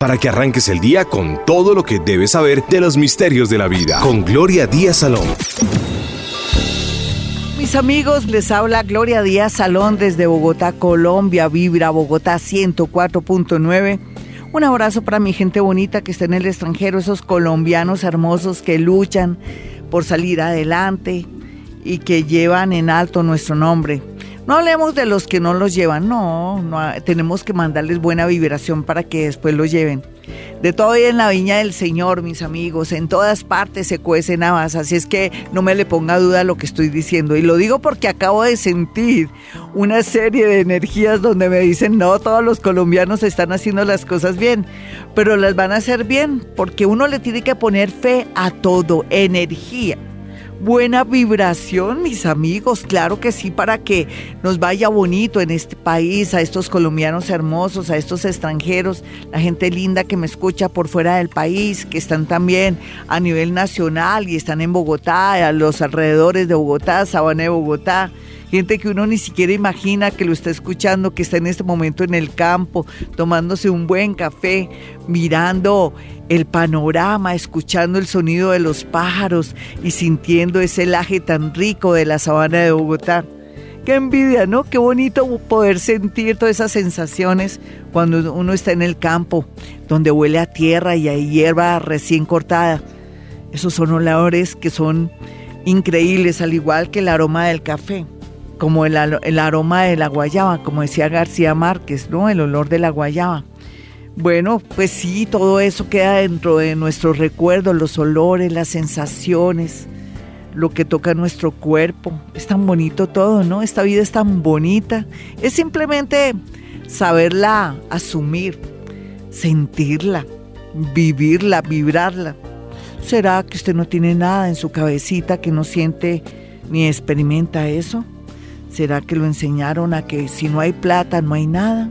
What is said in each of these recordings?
para que arranques el día con todo lo que debes saber de los misterios de la vida. Con Gloria Díaz Salón. Mis amigos, les habla Gloria Díaz Salón desde Bogotá, Colombia, Vibra Bogotá 104.9. Un abrazo para mi gente bonita que está en el extranjero, esos colombianos hermosos que luchan por salir adelante y que llevan en alto nuestro nombre. No hablemos de los que no los llevan, no, no tenemos que mandarles buena vibración para que después los lleven. De todo y en la viña del Señor, mis amigos, en todas partes se cuecen habas, así es que no me le ponga duda lo que estoy diciendo. Y lo digo porque acabo de sentir una serie de energías donde me dicen, no, todos los colombianos están haciendo las cosas bien, pero las van a hacer bien, porque uno le tiene que poner fe a todo, energía buena vibración, mis amigos, claro que sí, para que nos vaya bonito en este país, a estos colombianos hermosos, a estos extranjeros, la gente linda que me escucha por fuera del país, que están también a nivel nacional y están en Bogotá, a los alrededores de Bogotá, Sabana de Bogotá gente que uno ni siquiera imagina que lo está escuchando, que está en este momento en el campo, tomándose un buen café, mirando el panorama, escuchando el sonido de los pájaros y sintiendo ese laje tan rico de la sabana de Bogotá. Qué envidia, ¿no? Qué bonito poder sentir todas esas sensaciones cuando uno está en el campo, donde huele a tierra y hay hierba recién cortada. Esos son olores que son increíbles, al igual que el aroma del café como el, aroma de la guayaba, como decía García Márquez, ¿no? El olor de la guayaba. Bueno, pues sí, todo eso queda dentro de nuestros recuerdos, los olores, las sensaciones, lo que toca nuestro cuerpo. Es tan bonito todo, ¿no? Esta vida es tan bonita. Es simplemente saberla asumir, sentirla, vivirla, vibrarla. ¿Será que usted no tiene nada en su cabecita que no siente ni experimenta eso? ¿Será que lo enseñaron a que si no hay plata no hay nada?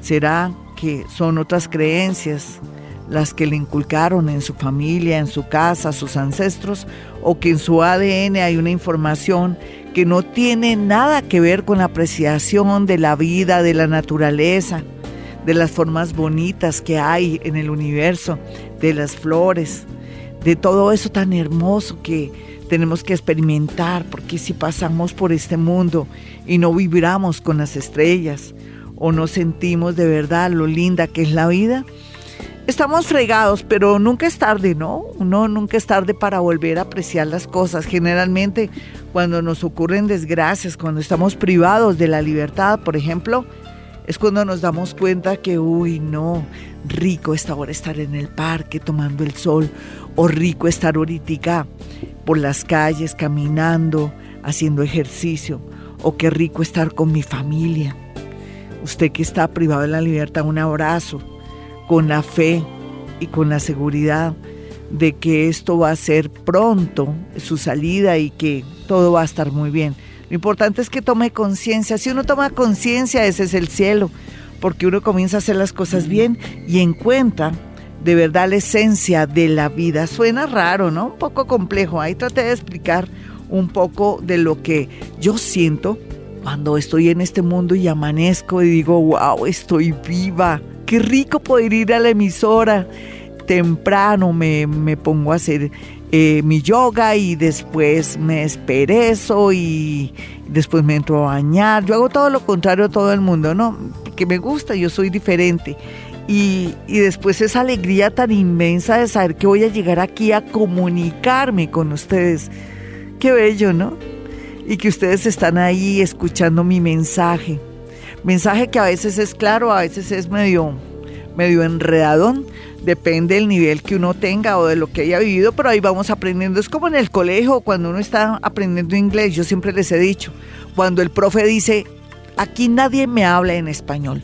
¿Será que son otras creencias las que le inculcaron en su familia, en su casa, sus ancestros, o que en su ADN hay una información que no tiene nada que ver con la apreciación de la vida, de la naturaleza, de las formas bonitas que hay en el universo, de las flores, de todo eso tan hermoso que tenemos que experimentar, porque si pasamos por este mundo y no vibramos con las estrellas o no sentimos de verdad lo linda que es la vida, estamos fregados, pero nunca es tarde, ¿no? No, nunca es tarde para volver a apreciar las cosas. Generalmente cuando nos ocurren desgracias, cuando estamos privados de la libertad, por ejemplo, es cuando nos damos cuenta que, uy, no, rico esta hora estar en el parque tomando el sol, o rico estar ahorita por las calles caminando, haciendo ejercicio, o qué rico estar con mi familia. Usted que está privado de la libertad, un abrazo, con la fe y con la seguridad de que esto va a ser pronto, su salida y que todo va a estar muy bien. Lo importante es que tome conciencia. Si uno toma conciencia, ese es el cielo, porque uno comienza a hacer las cosas bien y encuentra de verdad la esencia de la vida. Suena raro, ¿no? Un poco complejo. Ahí traté de explicar un poco de lo que yo siento cuando estoy en este mundo y amanezco y digo, wow, estoy viva. Qué rico poder ir a la emisora. Temprano me, me pongo a hacer eh, mi yoga y después me esperezo y después me entro a bañar. Yo hago todo lo contrario a todo el mundo, ¿no? Que me gusta, yo soy diferente. Y, y, después esa alegría tan inmensa de saber que voy a llegar aquí a comunicarme con ustedes. Qué bello, ¿no? Y que ustedes están ahí escuchando mi mensaje. Mensaje que a veces es claro, a veces es medio, medio enredadón, depende del nivel que uno tenga o de lo que haya vivido, pero ahí vamos aprendiendo. Es como en el colegio, cuando uno está aprendiendo inglés, yo siempre les he dicho, cuando el profe dice, aquí nadie me habla en español,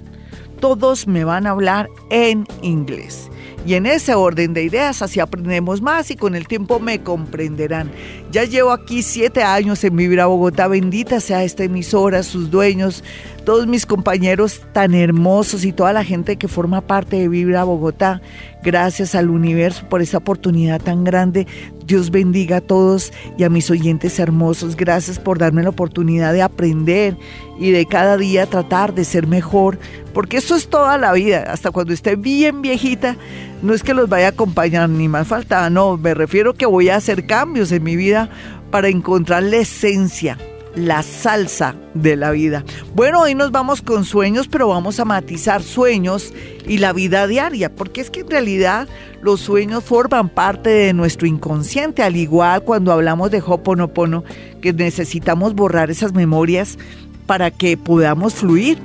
todos me van a hablar en inglés. Y en ese orden de ideas así aprendemos más y con el tiempo me comprenderán. Ya llevo aquí siete años en vivir a Bogotá, bendita sea esta emisora, sus dueños, todos mis compañeros tan hermosos y toda la gente que forma parte de Vibra Bogotá. Gracias al universo por esa oportunidad tan grande. Dios bendiga a todos y a mis oyentes hermosos. Gracias por darme la oportunidad de aprender y de cada día tratar de ser mejor, porque eso es toda la vida. Hasta cuando esté bien viejita, no es que los vaya a acompañar, ni más faltaba, no, me refiero que voy a hacer cambios en mi vida para encontrar la esencia la salsa de la vida. Bueno, hoy nos vamos con sueños, pero vamos a matizar sueños y la vida diaria, porque es que en realidad los sueños forman parte de nuestro inconsciente, al igual cuando hablamos de Hoponopono, que necesitamos borrar esas memorias para que podamos fluir.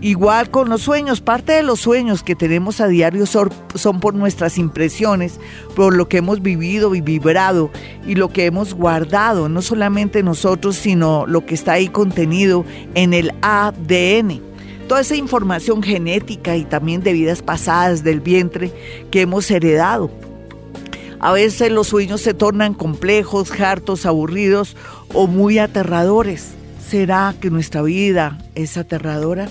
Igual con los sueños, parte de los sueños que tenemos a diario son, por nuestras impresiones, por lo que hemos vivido y vibrado y lo que hemos guardado, no solamente nosotros, sino lo que está ahí contenido en el ADN. Toda esa información genética y también de vidas pasadas del vientre que hemos heredado. A veces los sueños se tornan complejos, hartos, aburridos o muy aterradores. ¿Será que nuestra vida es aterradora?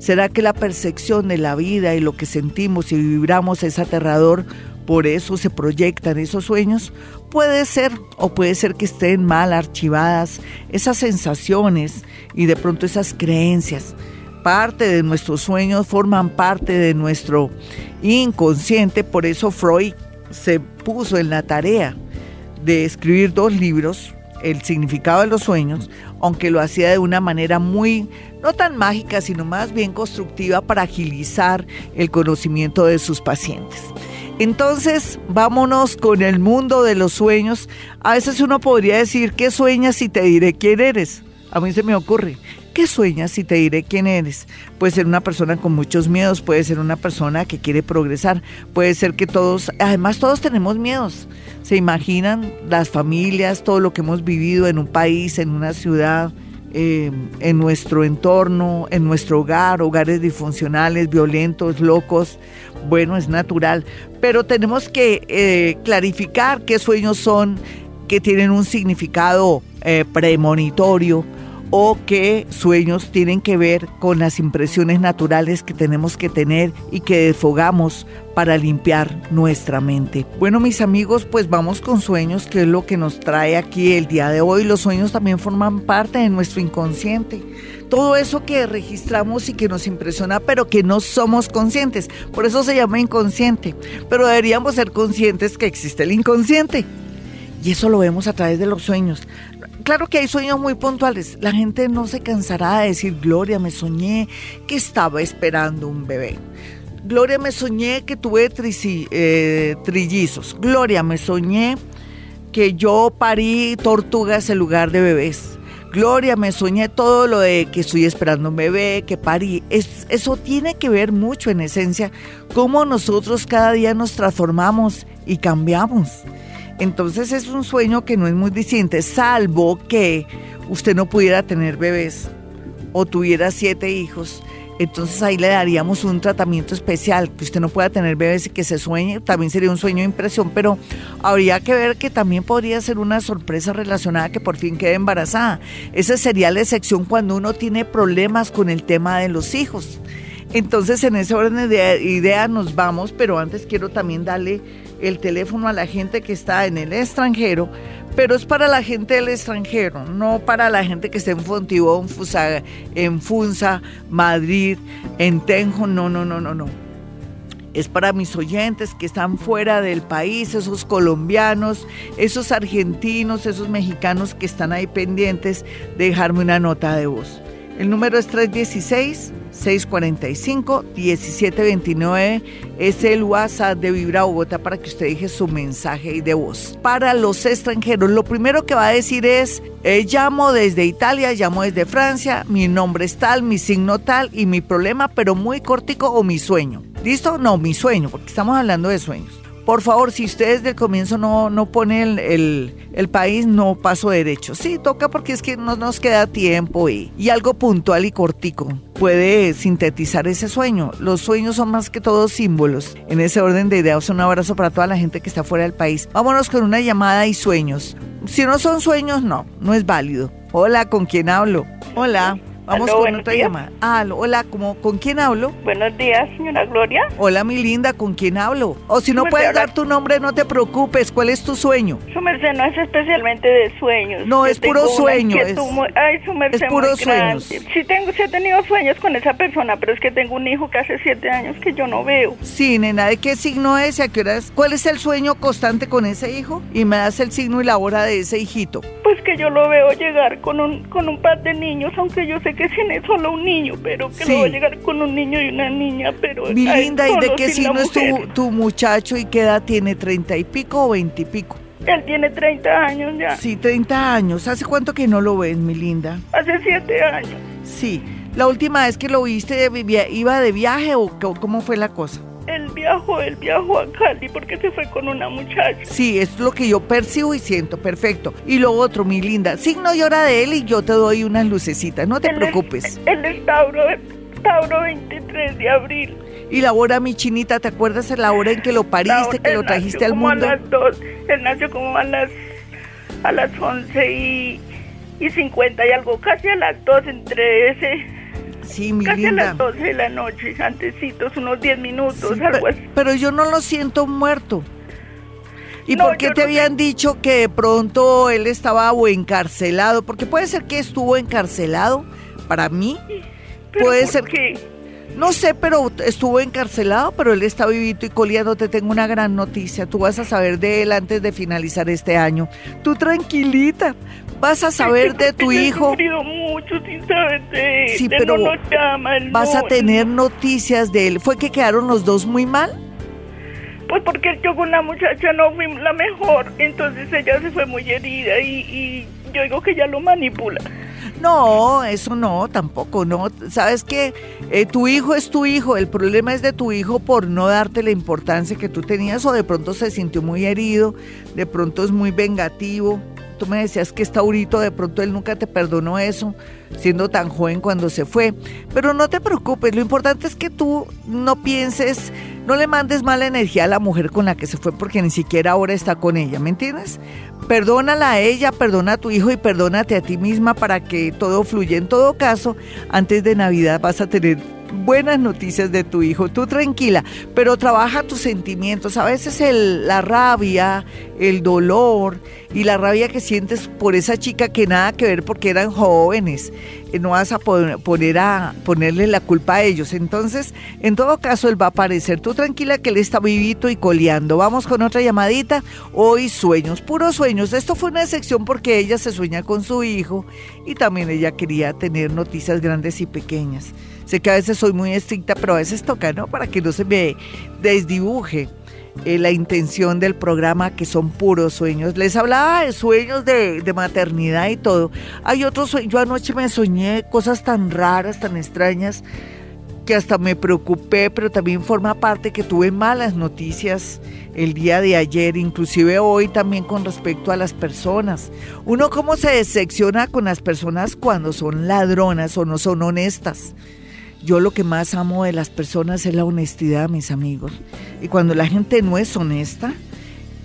¿Será que la percepción de la vida y lo que sentimos y vibramos es aterrador? Por eso se proyectan esos sueños. Puede ser, o puede ser que estén mal archivadas esas sensaciones y de pronto esas creencias. Parte de nuestros sueños forman parte de nuestro inconsciente, por eso Freud se puso en la tarea de escribir dos libros, El significado de los sueños, aunque lo hacía de una manera muy no tan mágica, sino más bien constructiva para agilizar el conocimiento de sus pacientes. Entonces, vámonos con el mundo de los sueños. A veces uno podría decir, ¿qué sueñas y te diré quién eres? A mí se me ocurre, ¿qué sueñas y te diré quién eres? Puede ser una persona con muchos miedos, puede ser una persona que quiere progresar, puede ser que todos, además todos tenemos miedos. ¿Se imaginan las familias, todo lo que hemos vivido en un país, en una ciudad? Eh, en nuestro entorno, en nuestro hogar, hogares disfuncionales, violentos, locos. Bueno, es natural, pero tenemos que eh, clarificar qué sueños son que tienen un significado eh, premonitorio o qué sueños tienen que ver con las impresiones naturales que tenemos que tener y que desfogamos para limpiar nuestra mente. Bueno, mis amigos, pues vamos con sueños, que es lo que nos trae aquí el día de hoy. Los sueños también forman parte de nuestro inconsciente. Todo eso que registramos y que nos impresiona, pero que no somos conscientes. Por eso se llama inconsciente. Pero deberíamos ser conscientes que existe el inconsciente. Y eso lo vemos a través de los sueños claro que hay sueños muy puntuales. La gente no se cansará de decir, Gloria, me soñé que estaba esperando un bebé. Gloria, me soñé que tuve eh, trillizos. Gloria, me soñé que yo parí tortugas en lugar de bebés. Gloria, me soñé todo lo de que estoy esperando un bebé, que parí. eso tiene que ver mucho en esencia cómo nosotros cada día nos transformamos y cambiamos. Entonces es un sueño que no es muy distinto, salvo que usted no pudiera tener bebés o tuviera siete hijos. Entonces ahí le daríamos un tratamiento especial, que usted no pueda tener bebés y que se sueñe, también sería un sueño de impresión, pero habría que ver que también podría ser una sorpresa relacionada que por fin quede embarazada. Esa sería la excepción cuando uno tiene problemas con el tema de los hijos. Entonces en ese orden de idea nos vamos, pero antes quiero también darle el teléfono a la gente que está en el extranjero, pero es para la gente del extranjero, no para la gente que está en Fontibón, en Funza, Madrid, en Tenjo, no, no, no, no, no. Es para mis oyentes que están fuera del país, esos colombianos, esos argentinos, esos mexicanos que están ahí pendientes de dejarme una nota de voz. El número es 316 645-1729 es el WhatsApp de Vibra Bogotá para que usted deje su mensaje de voz. Para los extranjeros, lo primero que va a decir es, eh, llamo desde Italia, llamo desde Francia, mi nombre es tal, mi signo tal y mi problema, pero muy cortico o mi sueño. ¿Listo? No, mi sueño, porque estamos hablando de sueños. Por favor, si usted desde el comienzo no, no pone el, el, país, no paso derecho. Sí, toca porque es que no nos queda tiempo y, y algo puntual y cortico puede sintetizar ese sueño. Los sueños son más que todos símbolos. En ese orden de ideas, un abrazo para toda la gente que está fuera del país. Vámonos con una llamada y sueños. Si no son sueños, no, no es válido. Hola, ¿con quién hablo? Hola. Vamos con otra llamada. Ah, hola, ¿con quién hablo? Buenos días, señora Gloria. Hola, mi linda, ¿con quién hablo? O si no puedes dar tu nombre, no te preocupes. ¿Cuál es tu sueño? Su merced no es especialmente de sueños. No, es puro sueño. Es, ay, su merced es puro sueños. Sí, tengo, sí he tenido sueños con esa persona, pero es que tengo un hijo que hace siete años que yo no veo. Sí, nena, ¿de qué signo es y a qué hora es? ¿Cuál es el sueño constante con ese hijo? Y me das el signo y la hora de ese hijito. Pues que yo lo veo llegar con un, con un par de niños, aunque yo sé que tiene solo un niño, pero que lo va a llegar con un niño y una niña, pero... Mi linda, ¿y de qué signo es tu, tu muchacho y qué edad tiene? ¿Treinta y pico o veinte y pico? Él tiene 30 años ya. Sí, 30 años. ¿Hace cuánto que no lo ves, mi linda? Hace 7 años. Sí. ¿La última vez que lo viste iba de viaje o cómo fue la cosa? Él viajó, él viajó a Cali porque se fue con una muchacha. Sí, es lo que yo percibo y siento, perfecto. Y lo otro, mi linda, signo y hora de él y yo te doy unas lucecitas, no te preocupes. él es Tauro, Tauro 23 de abril. Y la hora, mi chinita, ¿te acuerdas de la hora en que lo pariste, que lo trajiste al mundo? a las dos, él nació como a las, a las 11 y, y 50 y algo, casi a las 2, entre ese... Sí, mi Casi a las 12 de la noche, antecitos, unos 10 minutos, algo así. Pero yo no lo siento muerto. ¿Y por qué te habían dicho que de pronto él estaba o encarcelado? Porque puede ser que estuvo encarcelado. Para mí, puede ser que no sé, pero estuvo encarcelado, pero él está vivito y coleando. Te tengo una gran noticia. Tú vas a saber de él antes de finalizar este año. Tú tranquilita. Vas a saber de tu hijo. mucho sin. Sí, pero vas a tener noticias de él. ¿Fue que quedaron los dos muy mal? Pues porque yo con la muchacha no fui la mejor. Entonces ella se fue muy herida y, y yo digo que ella lo manipula. No, eso no, tampoco, no. Sabes que eh, tu hijo es tu hijo, el problema es de tu hijo por no darte la importancia que tú tenías o de pronto se sintió muy herido, de pronto es muy vengativo. Tú me decías que está Taurito, de pronto él nunca te perdonó eso, siendo tan joven cuando se fue. Pero no te preocupes, lo importante es que tú no pienses, no le mandes mala energía a la mujer con la que se fue porque ni siquiera ahora está con ella, ¿me entiendes? Perdónala a ella, perdona a tu hijo y perdónate a ti misma para que todo fluya. En todo caso, antes de Navidad vas a tener buenas noticias de tu hijo. Tú tranquila, pero trabaja tus sentimientos. A veces la rabia, el dolor y la rabia que sientes por esa chica que nada que ver porque eran jóvenes. Eh, no vas a poner a ponerle la culpa a ellos. Entonces, en todo caso, él va a aparecer. Tú tranquila que él está vivito y coleando. Vamos con otra llamadita. Hoy sueños, puros sueños. Esto fue una excepción porque ella se sueña con su hijo y también ella quería tener noticias grandes y pequeñas. Sé que a veces soy muy estricta, pero a veces toca, ¿no? Para que no se me desdibuje eh, la intención del programa, que son puros sueños. Les hablaba de sueños de, de maternidad y todo. Hay otros sueños. Yo anoche me soñé cosas tan raras, tan extrañas, que hasta me preocupé, pero también forma parte que tuve malas noticias el día de ayer, inclusive hoy también con respecto a las personas. Uno cómo se decepciona con las personas cuando son ladronas o no son honestas. Yo lo que más amo de las personas es la honestidad, mis amigos. Y cuando la gente no es honesta,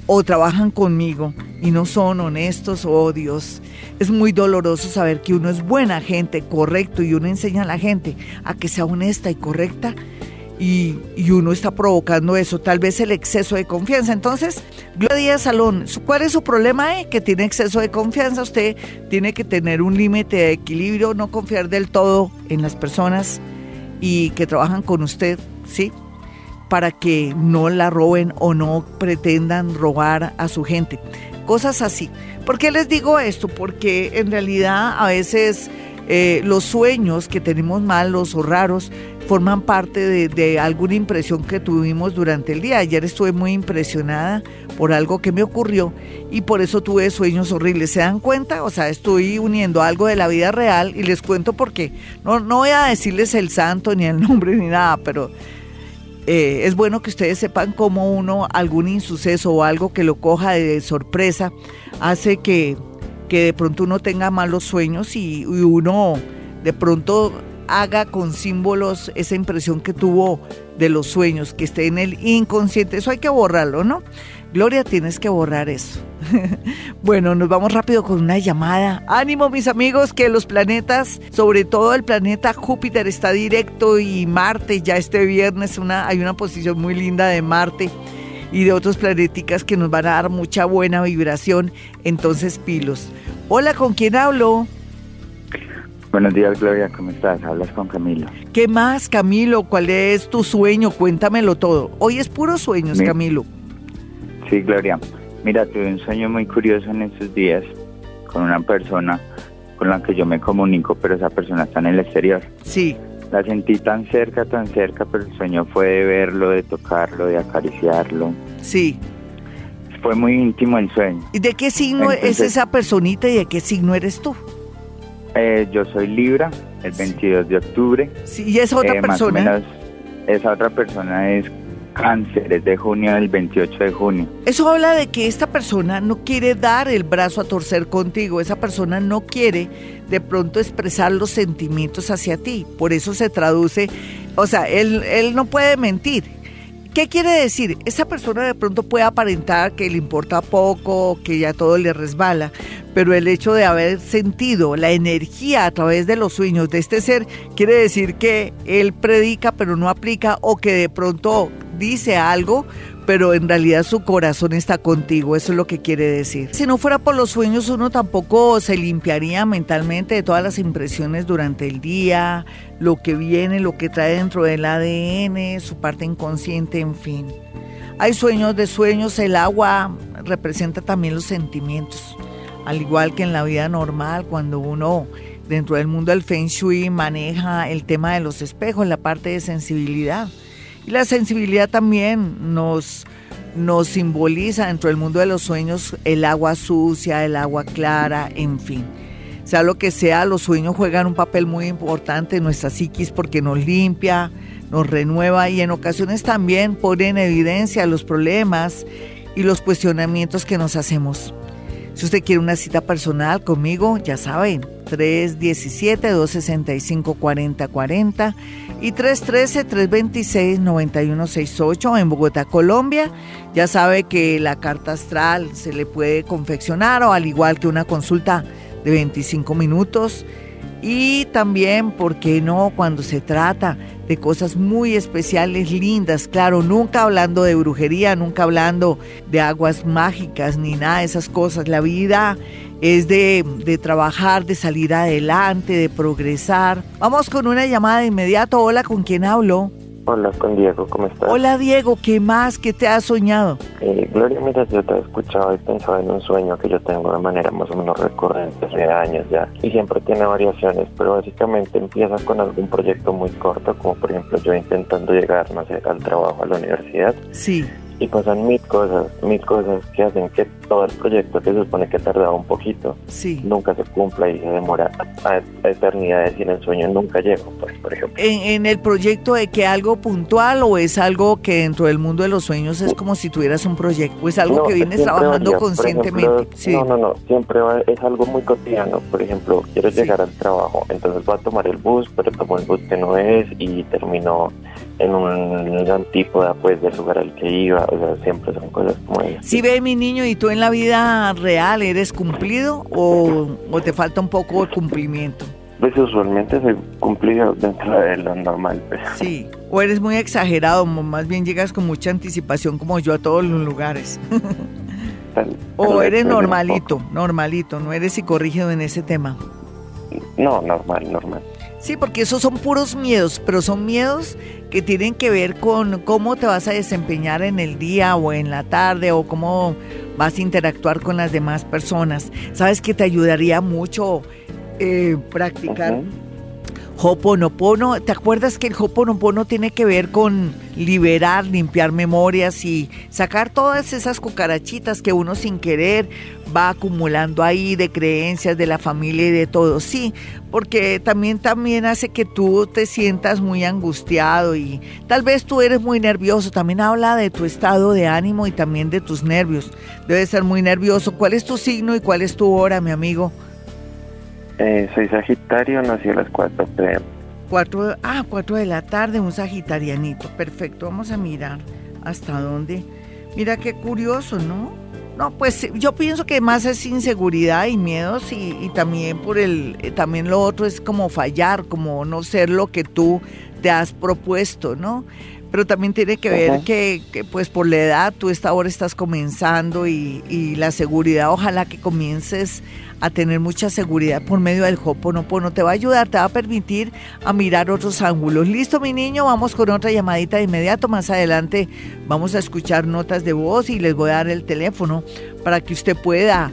o trabajan conmigo y no son honestos, oh Dios, es muy doloroso saber que uno es buena gente, correcto, y uno enseña a la gente a que sea honesta y correcta. Y, uno está provocando eso, tal vez el exceso de confianza. Entonces, Gloria Salón, ¿cuál es su problema? Eh? Que tiene exceso de confianza. Usted tiene que tener un límite de equilibrio, no confiar del todo en las personas y que trabajan con usted, ¿sí? Para que no la roben o no pretendan robar a su gente. Cosas así. ¿Por qué les digo esto? Porque en realidad a veces eh, los sueños que tenemos malos o raros forman parte de, alguna impresión que tuvimos durante el día. Ayer estuve muy impresionada por algo que me ocurrió y por eso tuve sueños horribles. ¿Se dan cuenta? O sea, estoy uniendo algo de la vida real y les cuento por qué. No, no voy a decirles el santo ni el nombre ni nada, pero eh, es bueno que ustedes sepan cómo uno, algún insuceso o algo que lo coja de sorpresa, hace que, que de pronto uno tenga malos sueños y, y uno de pronto haga con símbolos esa impresión que tuvo de los sueños, que esté en el inconsciente. Eso hay que borrarlo, ¿no? Gloria, tienes que borrar eso. bueno, nos vamos rápido con una llamada. Ánimo mis amigos que los planetas, sobre todo el planeta Júpiter está directo y Marte ya este viernes una, hay una posición muy linda de Marte y de otros planeticas que nos van a dar mucha buena vibración. Entonces, pilos. Hola, ¿con quién hablo? Buenos días, Gloria, ¿cómo estás? Hablas con Camilo. ¿Qué más, Camilo? ¿Cuál es tu sueño? Cuéntamelo todo. Hoy es puro sueños, Camilo. Sí, Gloria. Mira, tuve un sueño muy curioso en estos días con una persona con la que yo me comunico, pero esa persona está en el exterior. Sí. La sentí tan cerca, tan cerca, pero el sueño fue de verlo, de tocarlo, de acariciarlo. Sí. Fue muy íntimo el sueño. ¿Y de qué signo es esa personita y de qué signo eres tú? Eh, yo soy Libra, el 22 de octubre. Sí, ¿y esa otra persona? Más o menos, esa otra persona es Cáncer, es de junio, del 28 de junio. Eso habla de que esta persona no quiere dar el brazo a torcer contigo, esa persona no quiere de pronto expresar los sentimientos hacia ti, por eso se traduce, o sea, él, él no puede mentir. ¿Qué quiere decir? Esa persona de pronto puede aparentar que le importa poco, que ya todo le resbala, pero el hecho de haber sentido la energía a través de los sueños de este ser quiere decir que él predica pero no aplica o que de pronto dice algo pero en realidad su corazón está contigo, eso es lo que quiere decir. Si no fuera por los sueños, uno tampoco se limpiaría mentalmente de todas las impresiones durante el día, lo que viene, lo que trae dentro del ADN, su parte inconsciente, en fin. Hay sueños de sueños, el agua representa también los sentimientos, al igual que en la vida normal, cuando uno dentro del mundo del Feng Shui maneja el tema de los espejos, la parte de sensibilidad y la sensibilidad también nos, nos simboliza dentro del mundo de los sueños el agua sucia, el agua clara, en fin. Sea lo que sea, los sueños juegan un papel muy importante en nuestra psiquis porque nos limpia, nos renueva y en ocasiones también pone en evidencia los problemas y los cuestionamientos que nos hacemos. Si usted quiere una cita personal conmigo, ya saben, 317-265-4040 y 313-326-9168 en Bogotá, Colombia. Ya sabe que la carta astral se le puede confeccionar o al igual que una consulta de 25 minutos. Y también, ¿por qué no? Cuando se trata de cosas muy especiales, lindas, claro, nunca hablando de brujería, nunca hablando de aguas mágicas ni nada de esas cosas. La vida es de, de, trabajar, de salir adelante, de progresar. Vamos con una llamada de inmediato. Hola, ¿con quién hablo? Hola, con Diego, ¿cómo estás? Hola, Diego, ¿qué más? ¿Qué te has soñado? Eh, Gloria, mira, yo te he escuchado y pensado en un sueño que yo tengo de manera más o menos recurrente hace años ya, y siempre tiene variaciones, pero básicamente empieza con algún proyecto muy corto, como por ejemplo yo intentando llegar, no sé, al trabajo, a la universidad. Sí y pasan mil cosas, mil cosas que hacen que todo el proyecto que se supone que tardaba un poquito, nunca se cumpla y se demora a, eternidades y en el sueño nunca llego, pues, por ejemplo. ¿En, el proyecto de que algo puntual o es algo que dentro del mundo de los sueños es como si tuvieras un proyecto o es algo que vienes trabajando conscientemente? No, no, no, siempre es algo muy cotidiano, por ejemplo, quiero llegar al trabajo, entonces voy a tomar el bus, pero tomo el bus que no es y termino en un antípoda pues del lugar al que iba, o sea, siempre son cosas como esas. Si ve mi niño y tú en la vida real eres cumplido o, te falta un poco de cumplimiento? Pues usualmente soy cumplido dentro de lo normal. Pues. Sí, o eres muy exagerado, más bien llegas con mucha anticipación como yo a todos los lugares. o eres normalito, normalito, no eres psicorrígido en ese tema. No, normal, normal. Sí, porque esos son puros miedos, pero son miedos que tienen que ver con cómo te vas a desempeñar en el día o en la tarde o cómo vas a interactuar con las demás personas. Sabes que te ayudaría mucho eh, practicar. Hoponopono, ¿te acuerdas que el Hoponopono tiene que ver con liberar, limpiar memorias y sacar todas esas cucarachitas que uno sin querer va acumulando ahí de creencias de la familia y de todo? Sí, porque también también hace que tú te sientas muy angustiado y tal vez tú eres muy nervioso, también habla de tu estado de ánimo y también de tus nervios. Debes ser muy nervioso. ¿Cuál es tu signo y cuál es tu hora, mi amigo? Eh, soy Sagitario, nací a las 4 pm. 4, ah, 4 de la tarde, un sagitarianito. Perfecto, vamos a mirar hasta dónde. Mira qué curioso, ¿no? No, pues yo pienso que más es inseguridad y miedos y, y también por el, eh, también lo otro es como fallar, como no ser lo que tú te has propuesto, ¿no? Pero también tiene que ver que, que, pues por la edad tú esta ahora estás comenzando y, y la seguridad, ojalá que comiences a tener mucha seguridad por medio del Hoponopono. Te va a ayudar, te va a permitir a mirar otros ángulos. Listo, mi niño, vamos con otra llamadita de inmediato. Más adelante vamos a escuchar notas de voz y les voy a dar el teléfono para que usted pueda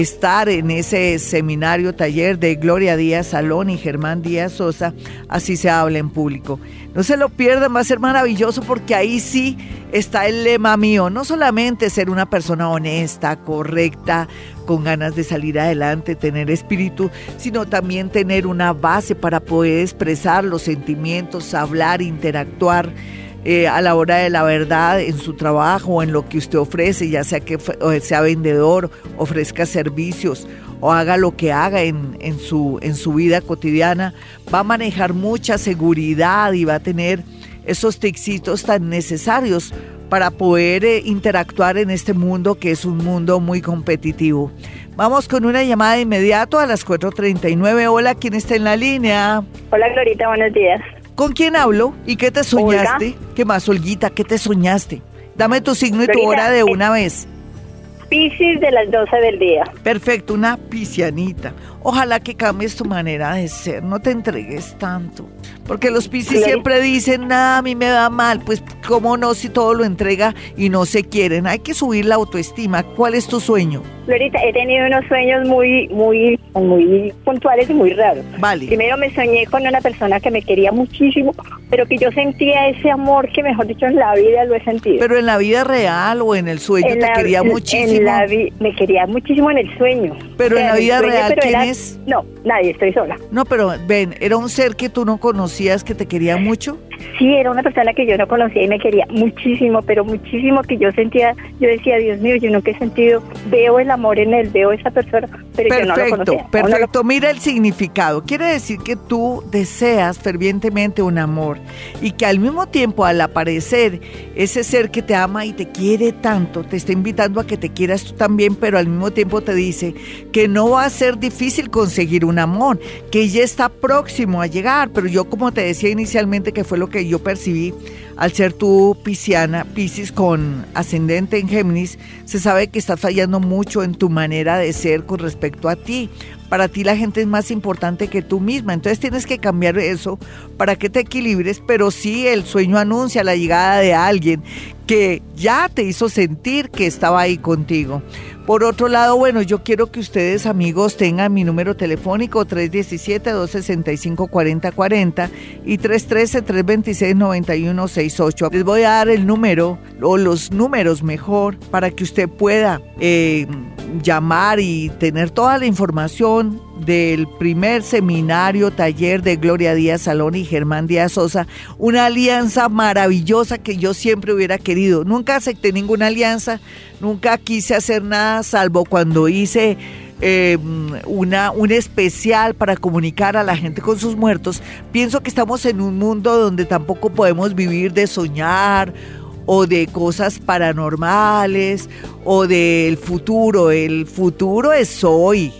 estar en ese seminario taller de Gloria Díaz Salón y Germán Díaz Sosa, así se habla en público. No se lo pierdan, va a ser maravilloso porque ahí sí está el lema mío, no solamente ser una persona honesta, correcta, con ganas de salir adelante, tener espíritu, sino también tener una base para poder expresar los sentimientos, hablar, interactuar eh, a la hora de la verdad en su trabajo, en lo que usted ofrece, ya sea que sea vendedor, ofrezca servicios o haga lo que haga en, en, su, en su vida cotidiana, va a manejar mucha seguridad y va a tener esos tixitos tan necesarios para poder eh, interactuar en este mundo que es un mundo muy competitivo. Vamos con una llamada de inmediato a las 4.39. Hola, ¿quién está en la línea? Hola, Glorita, buenos días. ¿Con quién hablo? ¿Y qué te soñaste? Olga. ¿Qué más, Olguita? ¿Qué te soñaste? Dame tu signo y tu hora de eh, una vez. Piscis de las 12 del día. Perfecto, una piscianita. Ojalá que cambies tu manera de ser, no te entregues tanto. Porque los piscis Glorita. siempre dicen, nada, a mí me va mal. Pues, ¿cómo no si todo lo entrega y no se quieren? Hay que subir la autoestima. ¿Cuál es tu sueño? Glorita, he tenido unos sueños muy, muy, muy puntuales y muy raros. Vale. Primero me soñé con una persona que me quería muchísimo, pero que yo sentía ese amor que, mejor dicho, en la vida lo he sentido. Pero en la vida real o en el sueño En te la- quería en muchísimo. la vi- me quería muchísimo en el sueño. Pero en la vida real, ¿quién era- No, nadie, estoy sola. No, pero ven, era un ser que tú no conocías que te quería mucho. Sí, era una persona que yo no conocía y me quería muchísimo, pero muchísimo que yo sentía, yo decía, Dios mío, yo nunca he sentido, veo el amor en él, veo esa persona, pero yo no lo Perfecto, conocía. perfecto. Mira el significado. Quiere decir que tú deseas fervientemente un amor y que al mismo tiempo al aparecer ese ser que te ama y te quiere tanto, te está invitando a que te quieras tú también, pero al mismo tiempo te dice que no va a ser difícil conseguir un amor, que ya está próximo a llegar, pero yo como te decía inicialmente que fue que yo percibí al ser tú pisciana, Piscis con ascendente en Géminis, se sabe que estás fallando mucho en tu manera de ser con respecto a ti. Para ti la gente es más importante que tú misma, entonces tienes que cambiar eso para que te equilibres, pero sí el sueño anuncia la llegada de alguien que ya te hizo sentir que estaba ahí contigo. Por otro lado, bueno, yo quiero que ustedes amigos tengan mi número telefónico 317-265-4040 y 313-326-9168. Les voy a dar el número o los números mejor para que usted pueda eh, llamar y tener toda la información del primer seminario taller de Gloria Díaz Salón y Germán Díaz Sosa, una alianza maravillosa que yo siempre hubiera querido. Nunca acepté ninguna alianza, nunca quise hacer nada salvo cuando hice eh, una, un especial para comunicar a la gente con sus muertos. Pienso que estamos en un mundo donde tampoco podemos vivir de soñar o de cosas paranormales o del futuro. El futuro es hoy.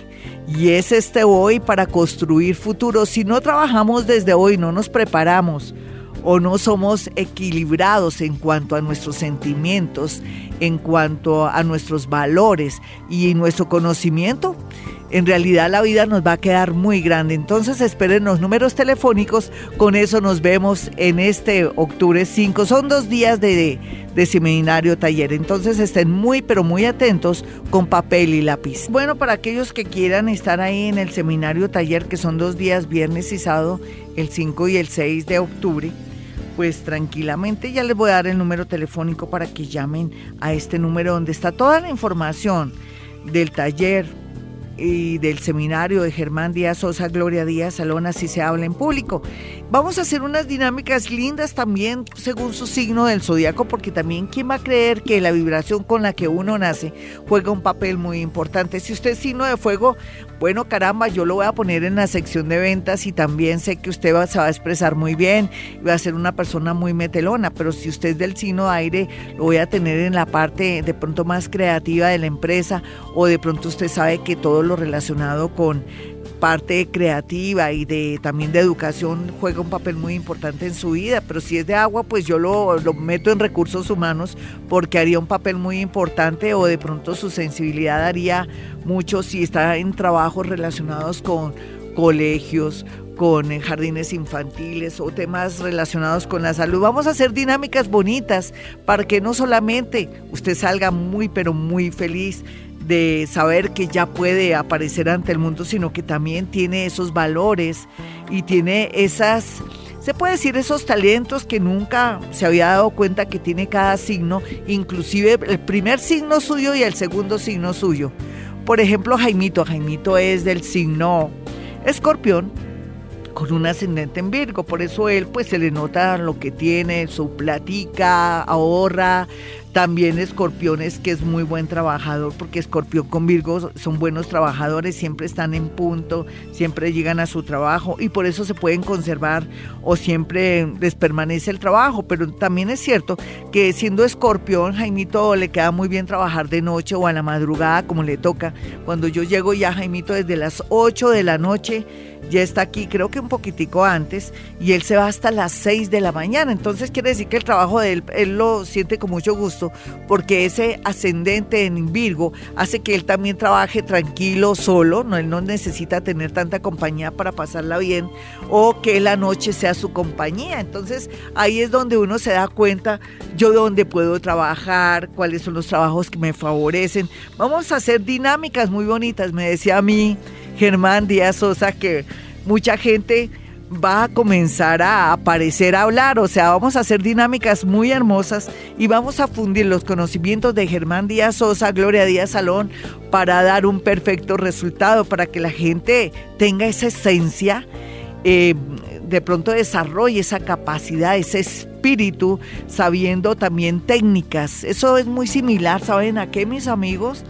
Y es este hoy para construir futuro. Si no trabajamos desde hoy, no nos preparamos o no somos equilibrados en cuanto a nuestros sentimientos, en cuanto a nuestros valores y nuestro conocimiento, en realidad la vida nos va a quedar muy grande. Entonces esperen los números telefónicos, con eso nos vemos en este octubre 5. Son dos días de, seminario taller, entonces estén muy pero muy atentos con papel y lápiz. Bueno, para aquellos que quieran estar ahí en el seminario taller, que son dos días, viernes y sábado, el 5 y el 6 de octubre, pues tranquilamente ya les voy a dar el número telefónico para que llamen a este número donde está toda la información del taller y del seminario de Germán Díaz Sosa, Gloria Díaz Salón, así se habla en público. Vamos a hacer unas dinámicas lindas también según su signo del zodiaco, porque también quién va a creer que la vibración con la que uno nace juega un papel muy importante. Si usted es signo de fuego, bueno, caramba, yo lo voy a poner en la sección de ventas y también sé que usted va, se va a expresar muy bien y va a ser una persona muy metelona, pero si usted es del signo de aire, lo voy a tener en la parte de pronto más creativa de la empresa o de pronto usted sabe que todo lo relacionado con parte creativa y de también de educación juega un papel muy importante en su vida, pero si es de agua, pues yo lo, lo, meto en recursos humanos porque haría un papel muy importante o de pronto su sensibilidad haría mucho si está en trabajos relacionados con colegios, con jardines infantiles o temas relacionados con la salud. Vamos a hacer dinámicas bonitas para que no solamente usted salga muy pero muy feliz de saber que ya puede aparecer ante el mundo, sino que también tiene esos valores y tiene esas, se puede decir, esos talentos que nunca se había dado cuenta que tiene cada signo, inclusive el primer signo suyo y el segundo signo suyo. Por ejemplo, Jaimito, Jaimito es del signo escorpión, con un ascendente en Virgo, por eso él pues se le nota lo que tiene, su platica, ahorra, también escorpiones que es muy buen trabajador porque escorpión con Virgo son buenos trabajadores, siempre están en punto, siempre llegan a su trabajo y por eso se pueden conservar o siempre les permanece el trabajo, pero también es cierto que siendo escorpión, Jaimito le queda muy bien trabajar de noche o a la madrugada como le toca. Cuando yo llego ya Jaimito desde las 8 de la noche, ya está aquí, creo que un poquitico antes, y él se va hasta las 6 de la mañana. Entonces quiere decir que el trabajo de él, él lo siente con mucho gusto, porque ese ascendente en Virgo hace que él también trabaje tranquilo, solo, no, él no necesita tener tanta compañía para pasarla bien, o que la noche sea su compañía. Entonces ahí es donde uno se da cuenta yo dónde puedo trabajar, cuáles son los trabajos que me favorecen. Vamos a hacer dinámicas muy bonitas, me decía a mí Germán Díaz Sosa que mucha gente va a comenzar a aparecer a hablar, o sea, vamos a hacer dinámicas muy hermosas y vamos a fundir los conocimientos de Germán Díaz Sosa, Gloria Díaz Salón, para dar un perfecto resultado, para que la gente tenga esa esencia, eh, de pronto desarrolle esa capacidad, ese espíritu, sabiendo también técnicas. Eso es muy similar, ¿saben a qué, mis amigos?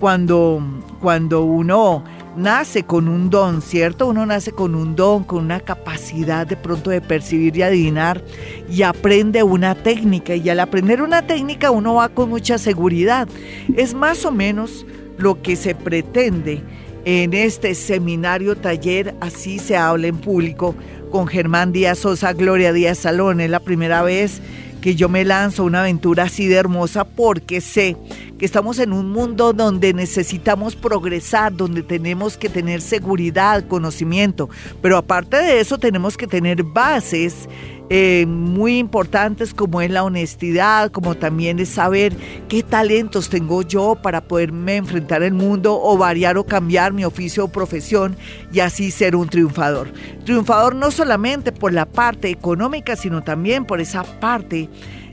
Cuando, cuando uno nace con un don, ¿cierto? Uno nace con un don, con una capacidad de pronto de percibir y adivinar y aprende una técnica y al aprender una técnica uno va con mucha seguridad. Es más o menos lo que se pretende en este seminario taller, así se habla en público, con Germán Díaz Sosa, Gloria Díaz Salón. Es la primera vez que yo me lanzo una aventura así de hermosa porque sé que estamos en un mundo donde necesitamos progresar, donde tenemos que tener seguridad, conocimiento, pero aparte de eso tenemos que tener bases eh, muy importantes como es la honestidad, como también es saber qué talentos tengo yo para poderme enfrentar el mundo o variar o cambiar mi oficio o profesión y así ser un triunfador. Triunfador no solamente por la parte económica, sino también por esa parte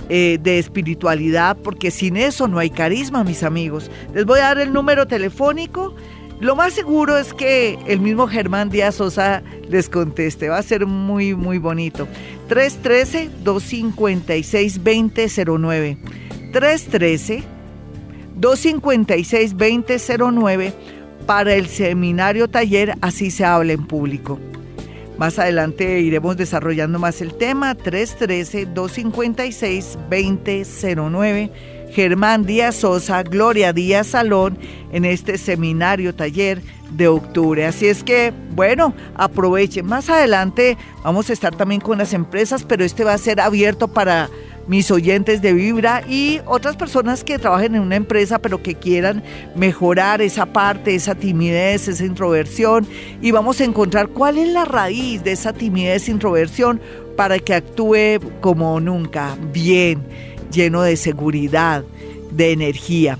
eh, de espiritualidad, porque sin eso no hay carisma, mis amigos. Les voy a dar el número telefónico. Lo más seguro es que el mismo Germán Díaz Sosa les conteste. Va a ser muy, muy bonito. 313-256-2009. 313-256-2009 para el seminario taller Así se habla en público. Más adelante iremos desarrollando más el tema. 313-256-2009. Germán Díaz Sosa, Gloria Díaz Salón, en este seminario taller de octubre. Así es que, bueno, aprovechen. Más adelante vamos a estar también con las empresas, pero este va a ser abierto para mis oyentes de Vibra y otras personas que trabajen en una empresa pero que quieran mejorar esa parte, esa timidez, esa introversión y vamos a encontrar cuál es la raíz de esa timidez, introversión para que actúe como nunca, bien, lleno de seguridad, de energía.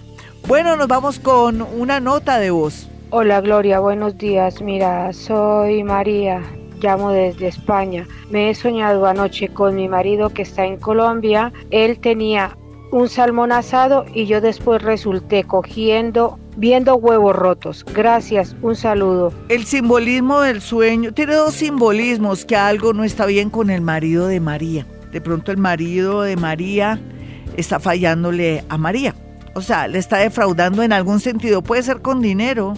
Bueno, nos vamos con una nota de voz. Hola Gloria, buenos días. Mira, soy María, llamo desde España. Me he soñado anoche con mi marido que está en Colombia. Él tenía un salmón asado y yo después resulté cogiendo viendo huevos rotos. Gracias, un saludo. El simbolismo del sueño tiene dos simbolismos, que algo no está bien con el marido de María. De pronto el marido de María está fallándole a María. O sea, le está defraudando en algún sentido. Puede ser con dinero,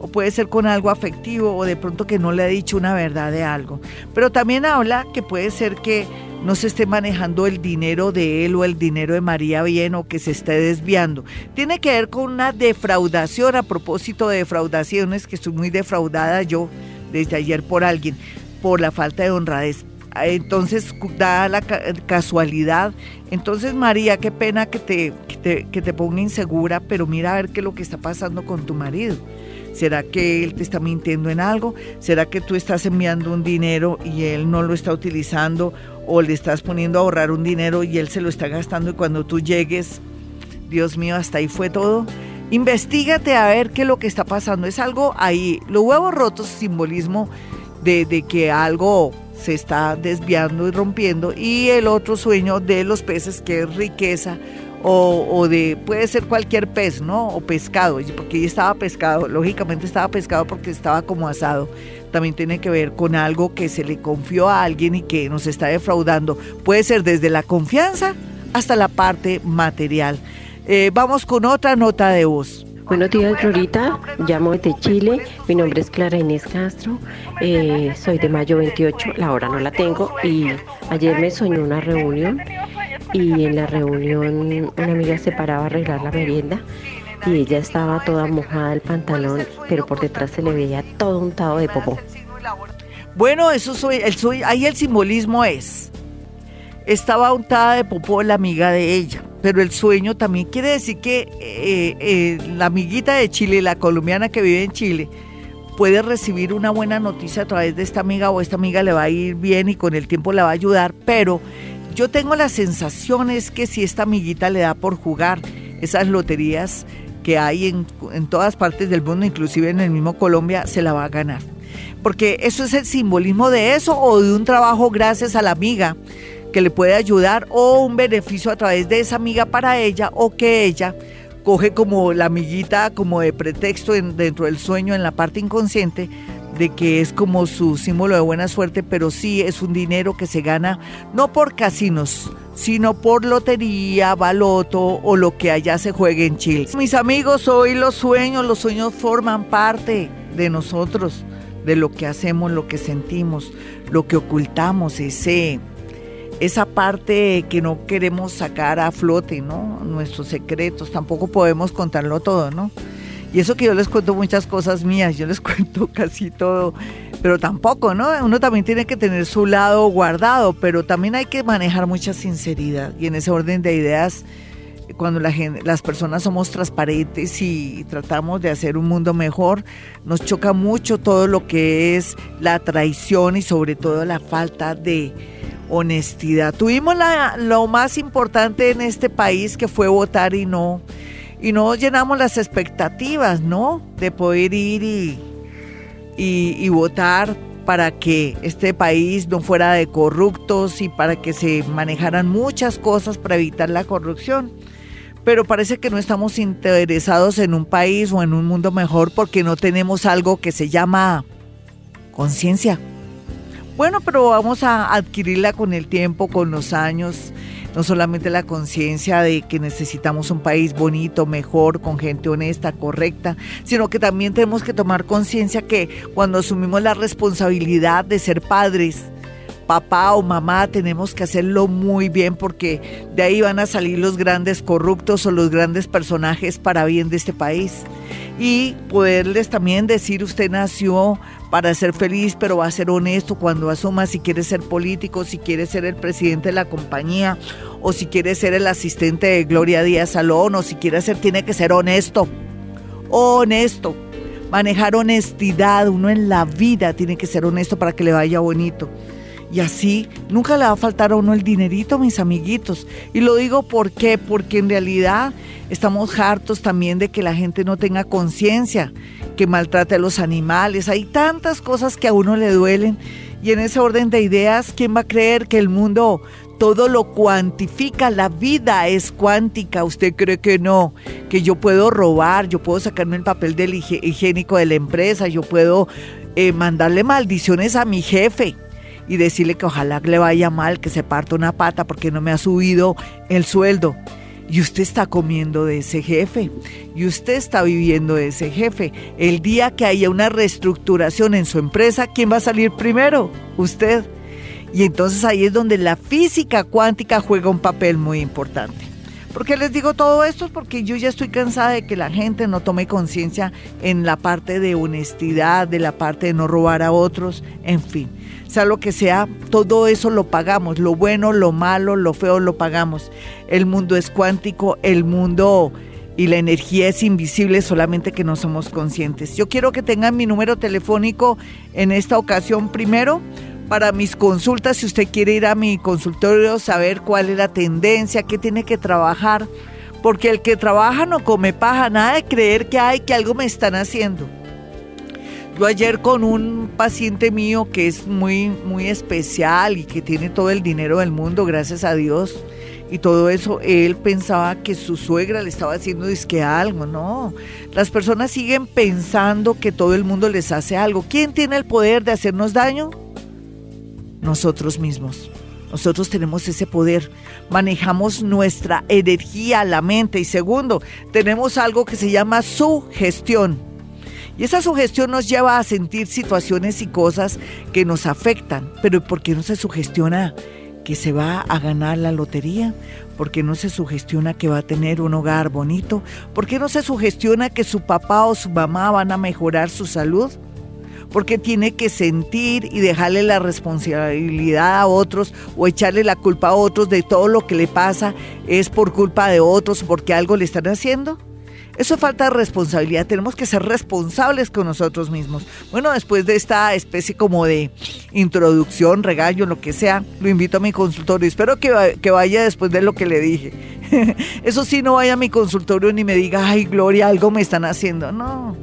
o puede ser con algo afectivo, o de pronto que no le ha dicho una verdad de algo. Pero también habla que puede ser que no se esté manejando el dinero de él o el dinero de María bien o que se esté desviando. Tiene que ver con una defraudación a propósito de defraudaciones, que estoy muy defraudada yo desde ayer por alguien, por la falta de honradez. Entonces, da la casualidad. Entonces, María, qué pena que te, que te, que te ponga insegura, pero mira a ver qué es lo que está pasando con tu marido. ¿Será que él te está mintiendo en algo? ¿Será que tú estás enviando un dinero y él no lo está utilizando? ¿O le estás poniendo a ahorrar un dinero y él se lo está gastando y cuando tú llegues, Dios mío, hasta ahí fue todo? Investígate a ver qué es lo que está pasando. Es algo ahí. Los huevos rotos, simbolismo de, de que algo se está desviando y rompiendo. Y el otro sueño de los peces, que es riqueza o, de, puede ser cualquier pez, ¿no? O pescado, porque ya estaba pescado, lógicamente estaba pescado porque estaba como asado. También tiene que ver con algo que se le confió a alguien y que nos está defraudando. Puede ser desde la confianza hasta la parte material. Eh, vamos con otra nota de voz. Buenos días, Florita. Llamo desde Chile. Mi nombre es Clara Inés Castro. Eh, soy de mayo 28. La hora no la tengo. Y ayer me soñó una reunión y en la reunión una amiga se paraba a arreglar la merienda y ella estaba toda mojada el pantalón, pero por detrás se le veía todo untado de popó. Bueno, eso soy, el, soy, ahí el simbolismo es, estaba untada de popó la amiga de ella, pero el sueño también quiere decir que eh, eh, la amiguita de Chile, la colombiana que vive en Chile, puede recibir una buena noticia a través de esta amiga o esta amiga le va a ir bien y con el tiempo le va a ayudar, pero yo tengo la sensación es que si esta amiguita le da por jugar esas loterías que hay en, en todas partes del mundo, inclusive en el mismo Colombia, se la va a ganar. Porque eso es el simbolismo de eso o de un trabajo gracias a la amiga que le puede ayudar o un beneficio a través de esa amiga para ella o que ella coge como la amiguita como de pretexto dentro del sueño en la parte inconsciente de que es como su símbolo de buena suerte, pero sí es un dinero que se gana no por casinos, sino por lotería, baloto o lo que allá se juegue en Chile. Mis amigos, hoy los sueños, los sueños forman parte de nosotros, de lo que hacemos, lo que sentimos, lo que ocultamos, ese esa parte que no queremos sacar a flote, ¿no? Nuestros secretos, tampoco podemos contarlo todo, ¿no? Y eso que yo les cuento muchas cosas mías, yo les cuento casi todo, pero tampoco, ¿no? Uno también tiene que tener su lado guardado, pero también hay que manejar mucha sinceridad. Y en ese orden de ideas, cuando la gente, las personas somos transparentes y tratamos de hacer un mundo mejor, nos choca mucho todo lo que es la traición y sobre todo la falta de honestidad. Tuvimos la, lo más importante en este país que fue votar y no y no llenamos las expectativas, ¿no? De poder ir y, y, votar para que este país no fuera de corruptos y para que se manejaran muchas cosas para evitar la corrupción. Pero parece que no estamos interesados en un país o en un mundo mejor porque no tenemos algo que se llama conciencia. Bueno, pero vamos a adquirirla con el tiempo, con los años no solamente la conciencia de que necesitamos un país bonito, mejor, con gente honesta, correcta, sino que también tenemos que tomar conciencia que cuando asumimos la responsabilidad de ser padres, papá o mamá tenemos que hacerlo muy bien porque de ahí van a salir los grandes corruptos o los grandes personajes para bien de este país. Y poderles también decir, usted nació para ser feliz, pero va a ser honesto cuando asuma si quiere ser político, si quiere ser el presidente de la compañía, o si quiere ser el asistente de Gloria Díaz Salón, o si quiere ser, tiene que ser honesto. Honesto. Manejar honestidad, uno en la vida tiene que ser honesto para que le vaya bonito. Y así nunca le va a faltar a uno el dinerito, mis amiguitos. Y lo digo porque en realidad estamos hartos también de que la gente no tenga conciencia, que maltrate a los animales. Hay tantas cosas que a uno le duelen. Y en ese orden de ideas, ¿quién va a creer que el mundo todo lo cuantifica, la vida es cuántica, usted cree que no, que yo puedo robar, yo puedo sacarme el papel del higiénico de la empresa, yo puedo eh, mandarle maldiciones a mi jefe y decirle que ojalá le vaya mal, que se parta una pata porque no me ha subido el sueldo. Y usted está comiendo de ese jefe. Y usted está viviendo de ese jefe. El día que haya una reestructuración en su empresa, ¿quién va a salir primero? Usted. Y entonces ahí es donde la física cuántica juega un papel muy importante. ¿Por qué les digo todo esto? Porque yo ya estoy cansada de que la gente no tome conciencia en la parte de honestidad, de la parte de no robar a otros, en fin. Sea lo que sea, todo eso lo pagamos, lo bueno, lo malo, lo feo lo pagamos. El mundo es cuántico, el mundo y la energía es invisible, solamente que no somos conscientes. Yo quiero que tengan mi número telefónico en esta ocasión primero para mis consultas, si usted quiere ir a mi consultorio, saber cuál es la tendencia, qué tiene que trabajar, porque el que trabaja no come paja, nada de creer que hay que algo me están haciendo. Yo ayer con un paciente mío que es muy, muy especial y que tiene todo el dinero del mundo, gracias a Dios, y todo eso, él pensaba que su suegra le estaba haciendo disque algo, no. Las personas siguen pensando que todo el mundo les hace algo. ¿Quién tiene el poder de hacernos daño? nosotros mismos. Nosotros tenemos ese poder, manejamos nuestra energía, la mente y segundo, tenemos algo que se llama sugestión. Y esa sugestión nos lleva a sentir situaciones y cosas que nos afectan. Pero ¿por qué no se sugestiona que se va a ganar la lotería? ¿Por qué no se sugestiona que va a tener un hogar bonito? ¿Por qué no se sugestiona que su papá o su mamá van a mejorar su salud? porque tiene que sentir y dejarle la responsabilidad a otros o echarle la culpa a otros de todo lo que le pasa es por culpa de otros, porque algo le están haciendo. Eso falta de responsabilidad, tenemos que ser responsables con nosotros mismos. Bueno, después de esta especie como de introducción, regaño, lo que sea, lo invito a mi consultorio. Espero que, que vaya después de lo que le dije. Eso sí, no vaya a mi consultorio ni me diga, ay, Gloria, algo me están haciendo. No,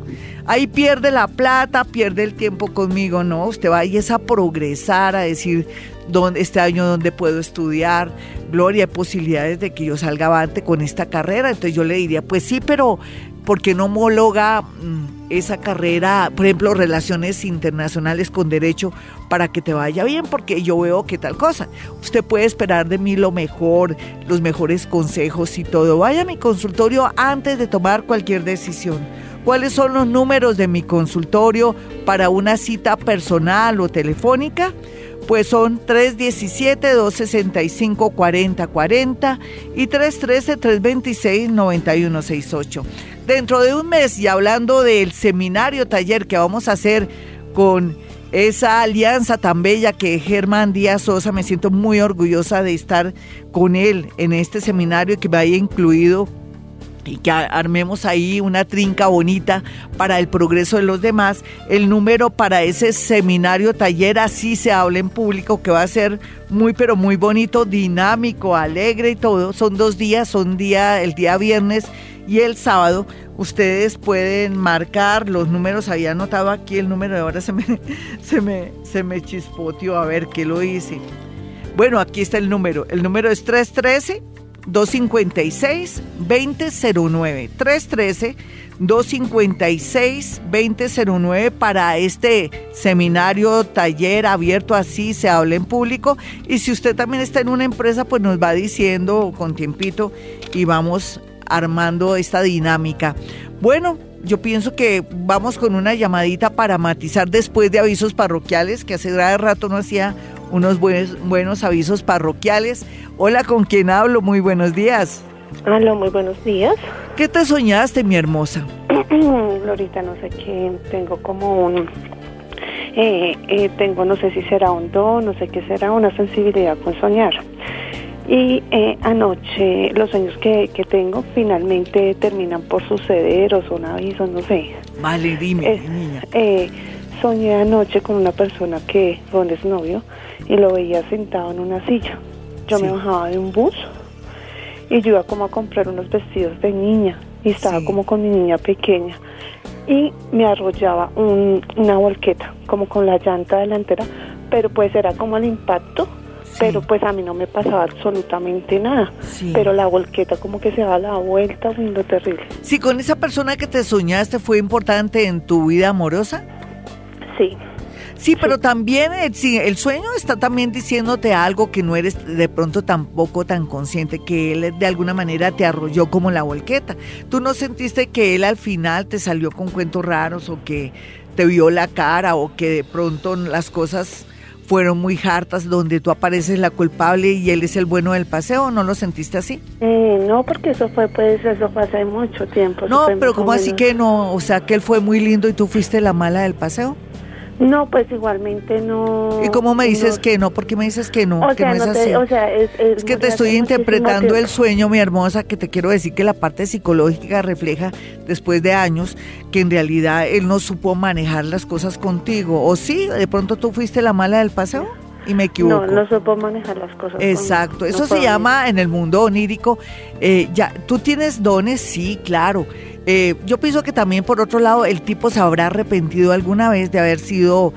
ahí pierde la plata, pierde el tiempo conmigo, no, usted va ahí es a progresar, a decir dónde, este año dónde puedo estudiar, Gloria, hay posibilidades de que yo salga avante con esta carrera, entonces yo le diría, pues sí, pero ¿por qué no homologa mm, esa carrera, por ejemplo, relaciones internacionales con derecho para que te vaya bien? Porque yo veo que tal cosa. Usted puede esperar de mí lo mejor, los mejores consejos y todo. Vaya a mi consultorio antes de tomar cualquier decisión. ¿Cuáles son los números de mi consultorio para una cita personal o telefónica? Pues son 317-265-4040 y 313-326-9168. Dentro de un mes, y hablando del seminario taller que vamos a hacer con esa alianza tan bella que Germán Díaz Sosa, me siento muy orgullosa de estar con él en este seminario que me haya incluido y que armemos ahí una trinca bonita para el progreso de los demás. El número para ese seminario taller, así se habla en público, que va a ser muy, pero muy bonito, dinámico, alegre y todo. Son dos días, son día, el día viernes y el sábado. Ustedes pueden marcar los números, había anotado aquí el número, de ahora se me, se me, se me chispoteó, a ver qué lo hice. Bueno, aquí está el número. El número es 313 256-2009. 313-256-2009 para este seminario, taller abierto así, se habla en público. Y si usted también está en una empresa, pues nos va diciendo con tiempito y vamos armando esta dinámica. Bueno, yo pienso que vamos con una llamadita para matizar después de avisos parroquiales, que hace rato no hacía unos buenos, buenos avisos parroquiales. Hola, ¿con quién hablo? Muy buenos días. Hola, muy buenos días. ¿Qué te soñaste, mi hermosa? Glorita, no sé qué, tengo como un... Eh, eh, tengo, no sé si será un don, no sé qué será, una sensibilidad con soñar. Y eh, anoche los sueños que, que, tengo finalmente terminan por suceder o son avisos, no sé. Vale, dime, niña. soñé anoche con una persona que, donde es novio, y lo veía sentado en una silla. Yo me bajaba de un bus y yo iba como a comprar unos vestidos de niña y estaba como con mi niña pequeña y me arrollaba una volqueta como con la llanta delantera, pero pues era como el impacto pero pues a mí no me pasaba absolutamente nada. Pero la volqueta como que se da la vuelta, lo terrible. Sí, con esa persona que te soñaste fue importante en tu vida amorosa. Sí. Sí, pero también eh, el sueño está también diciéndote algo que no eres de pronto tampoco tan consciente, que él de alguna manera te arrolló como la volqueta. ¿Tú no sentiste que él al final te salió con cuentos raros o que te vio la cara o que de pronto las cosas fueron muy hartas donde tú apareces la culpable y él es el bueno del paseo, ¿no lo sentiste así? Eh, no, porque eso fue pues eso fue hace mucho tiempo. No, pero ¿cómo así que no? O sea, que él fue muy lindo y tú fuiste la mala del paseo. No, pues igualmente no. ¿Y cómo me dices que no? ¿Por qué me dices que no? que no es así. es, que te estoy interpretando el sueño, mi hermosa, que te quiero decir que la parte psicológica refleja después de años que en realidad él no supo manejar las cosas contigo. ¿O sí? ¿De pronto tú fuiste la mala del paseo? y me equivoco. No, no supo manejar las cosas. Exacto, eso se llama en el mundo onírico, eh, ya, tú tienes dones, sí, claro, eh, yo pienso que también, por otro lado, el tipo se habrá arrepentido alguna vez de haber sido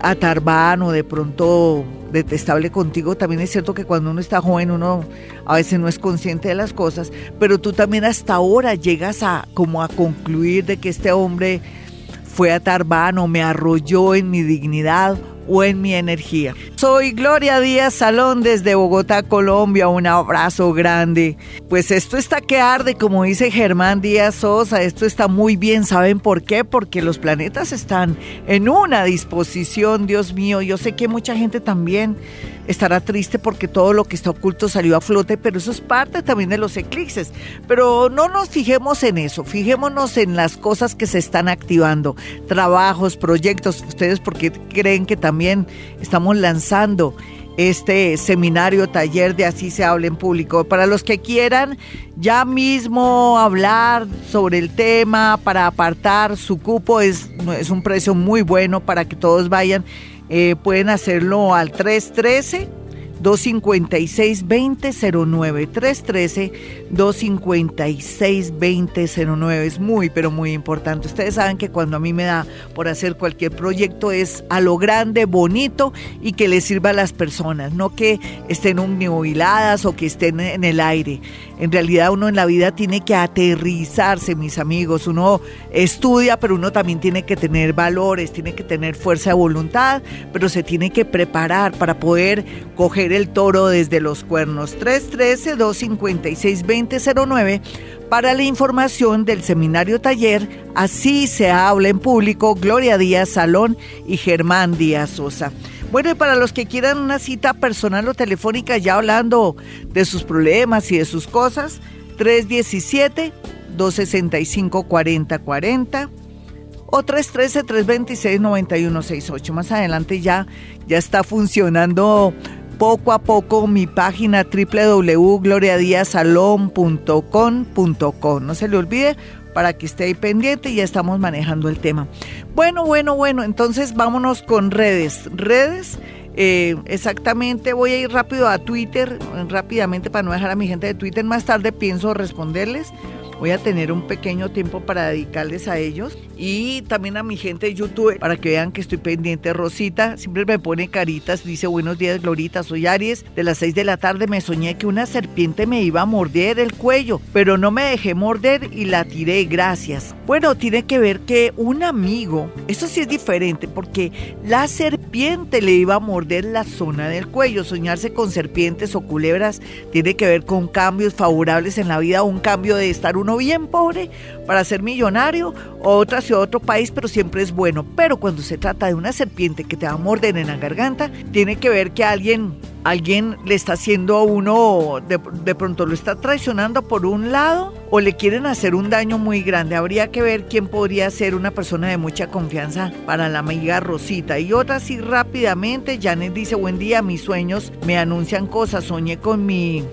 atarbán o de pronto detestable contigo. También es cierto que cuando uno está joven uno a veces no es consciente de las cosas, pero tú también hasta ahora llegas a como a concluir de que este hombre fue atarbán o me arrolló en mi dignidad o en mi energía. Soy Gloria Díaz Salón desde Bogotá, Colombia. Un abrazo grande. Pues esto está que arde, como dice Germán Díaz Sosa. Esto está muy bien. ¿Saben por qué? Porque los planetas están en una disposición, Dios mío. Yo sé que mucha gente también estará triste porque todo lo que está oculto salió a flote, pero eso es parte también de los eclipses. Pero no nos fijemos en eso, fijémonos en las cosas que se están activando, trabajos, proyectos, ustedes porque creen que también estamos lanzando este seminario, taller de Así se habla en público. Para los que quieran ya mismo hablar sobre el tema, para apartar su cupo, es, es un precio muy bueno para que todos vayan eh, pueden hacerlo al 313. 256-2009, 313-256-2009. Es muy, pero muy importante. Ustedes saben que cuando a mí me da por hacer cualquier proyecto es a lo grande, bonito y que les sirva a las personas, no que estén humiladas o que estén en el aire. En realidad uno en la vida tiene que aterrizarse, mis amigos. Uno estudia, pero uno también tiene que tener valores, tiene que tener fuerza de voluntad, pero se tiene que preparar para poder coger el toro desde los cuernos. 313-256-2009 para la información del seminario taller Así se habla en público, Gloria Díaz Salón y Germán Díaz Sosa. Bueno, y para los que quieran una cita personal o telefónica ya hablando de sus problemas y de sus cosas, 317-265-4040 o 313-326-9168. Más adelante ya, ya está funcionando poco a poco mi página www.gloriadiasalón.com.com. No se le olvide para que esté ahí pendiente ya estamos manejando el tema. Bueno, bueno, bueno, entonces vámonos con redes. Redes, eh, exactamente, voy a ir rápido a Twitter, rápidamente para no dejar a mi gente de Twitter. Más tarde pienso responderles. Voy a tener un pequeño tiempo para dedicarles a ellos y también a mi gente de YouTube para que vean que estoy pendiente. Rosita siempre me pone caritas, dice buenos días Glorita, soy Aries. De las 6 de la tarde me soñé que una serpiente me iba a morder el cuello, pero no me dejé morder y la tiré, gracias. Bueno, tiene que ver que un amigo, eso sí es diferente porque la serpiente le iba a morder la zona del cuello. Soñarse con serpientes o culebras tiene que ver con cambios favorables en la vida, un cambio de estar uno bien pobre para ser millonario o otra otro país, pero siempre es bueno. Pero cuando se trata de una serpiente que te va a morder en la garganta, tiene que ver que alguien, alguien le está haciendo a uno, de, de pronto lo está traicionando por un lado o le quieren hacer un daño muy grande. Habría que ver quién podría ser una persona de mucha confianza para la amiga Rosita. Y otra así rápidamente, Janet dice, buen día, mis sueños me anuncian cosas, soñé con mi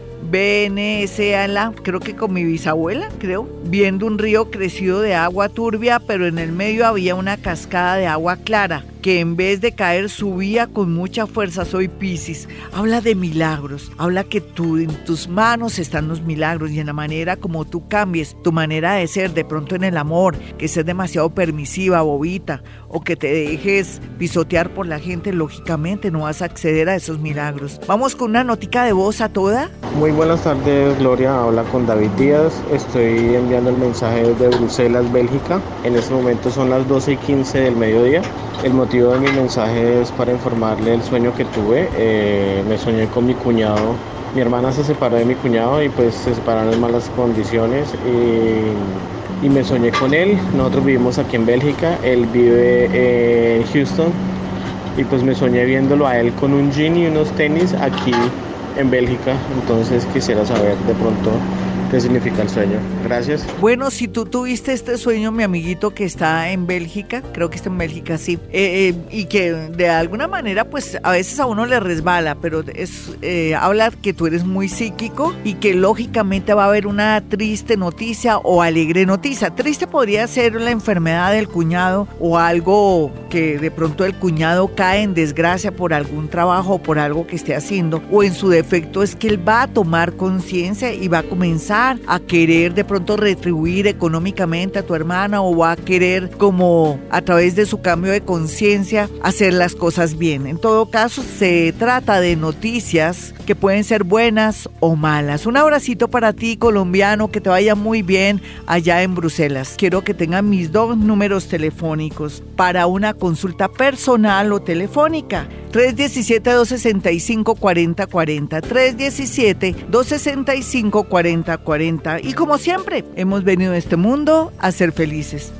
la creo que con mi bisabuela, creo, viendo un río crecido de agua turbia, pero en el medio había una cascada de agua clara. Que en vez de caer subía con mucha fuerza. Soy Piscis. Habla de milagros. Habla que tú, en tus manos están los milagros y en la manera como tú cambies tu manera de ser, de pronto en el amor, que seas demasiado permisiva, bobita, o que te dejes pisotear por la gente, lógicamente no vas a acceder a esos milagros. Vamos con una notica de voz a toda. Muy buenas tardes, Gloria. Habla con David Díaz. Estoy enviando el mensaje desde Bruselas, Bélgica. En este momento son las 12 y 15 del mediodía. El de mi mensaje es para informarle el sueño que tuve. Eh, me soñé con mi cuñado. Mi hermana se separó de mi cuñado y pues se separaron en malas condiciones. Y, y me soñé con él. Nosotros vivimos aquí en Bélgica. Él vive en Houston. Y pues me soñé viéndolo a él con un jean y unos tenis aquí en Bélgica. Entonces quisiera saber de pronto qué significa el sueño. Gracias. Bueno, si tú tuviste este sueño, mi amiguito que está en Bélgica, creo que está en Bélgica, sí, eh, eh, y que de alguna manera, pues a veces a uno le resbala, pero es eh, habla que tú eres muy psíquico y que lógicamente va a haber una triste noticia o alegre noticia. Triste podría ser la enfermedad del cuñado o algo que de pronto el cuñado cae en desgracia por algún trabajo o por algo que esté haciendo, o en su defecto es que él va a tomar conciencia y va a comenzar a querer de pronto retribuir económicamente a tu hermana o va a querer como a través de su cambio de conciencia hacer las cosas bien. En todo caso, se trata de noticias que pueden ser buenas o malas. Un abracito para ti, colombiano, que te vaya muy bien allá en Bruselas. Quiero que tengan mis dos números telefónicos para una consulta personal o telefónica. 317-265-4040. 317-265-4040. Y como siempre, hemos venido a este mundo a ser felices.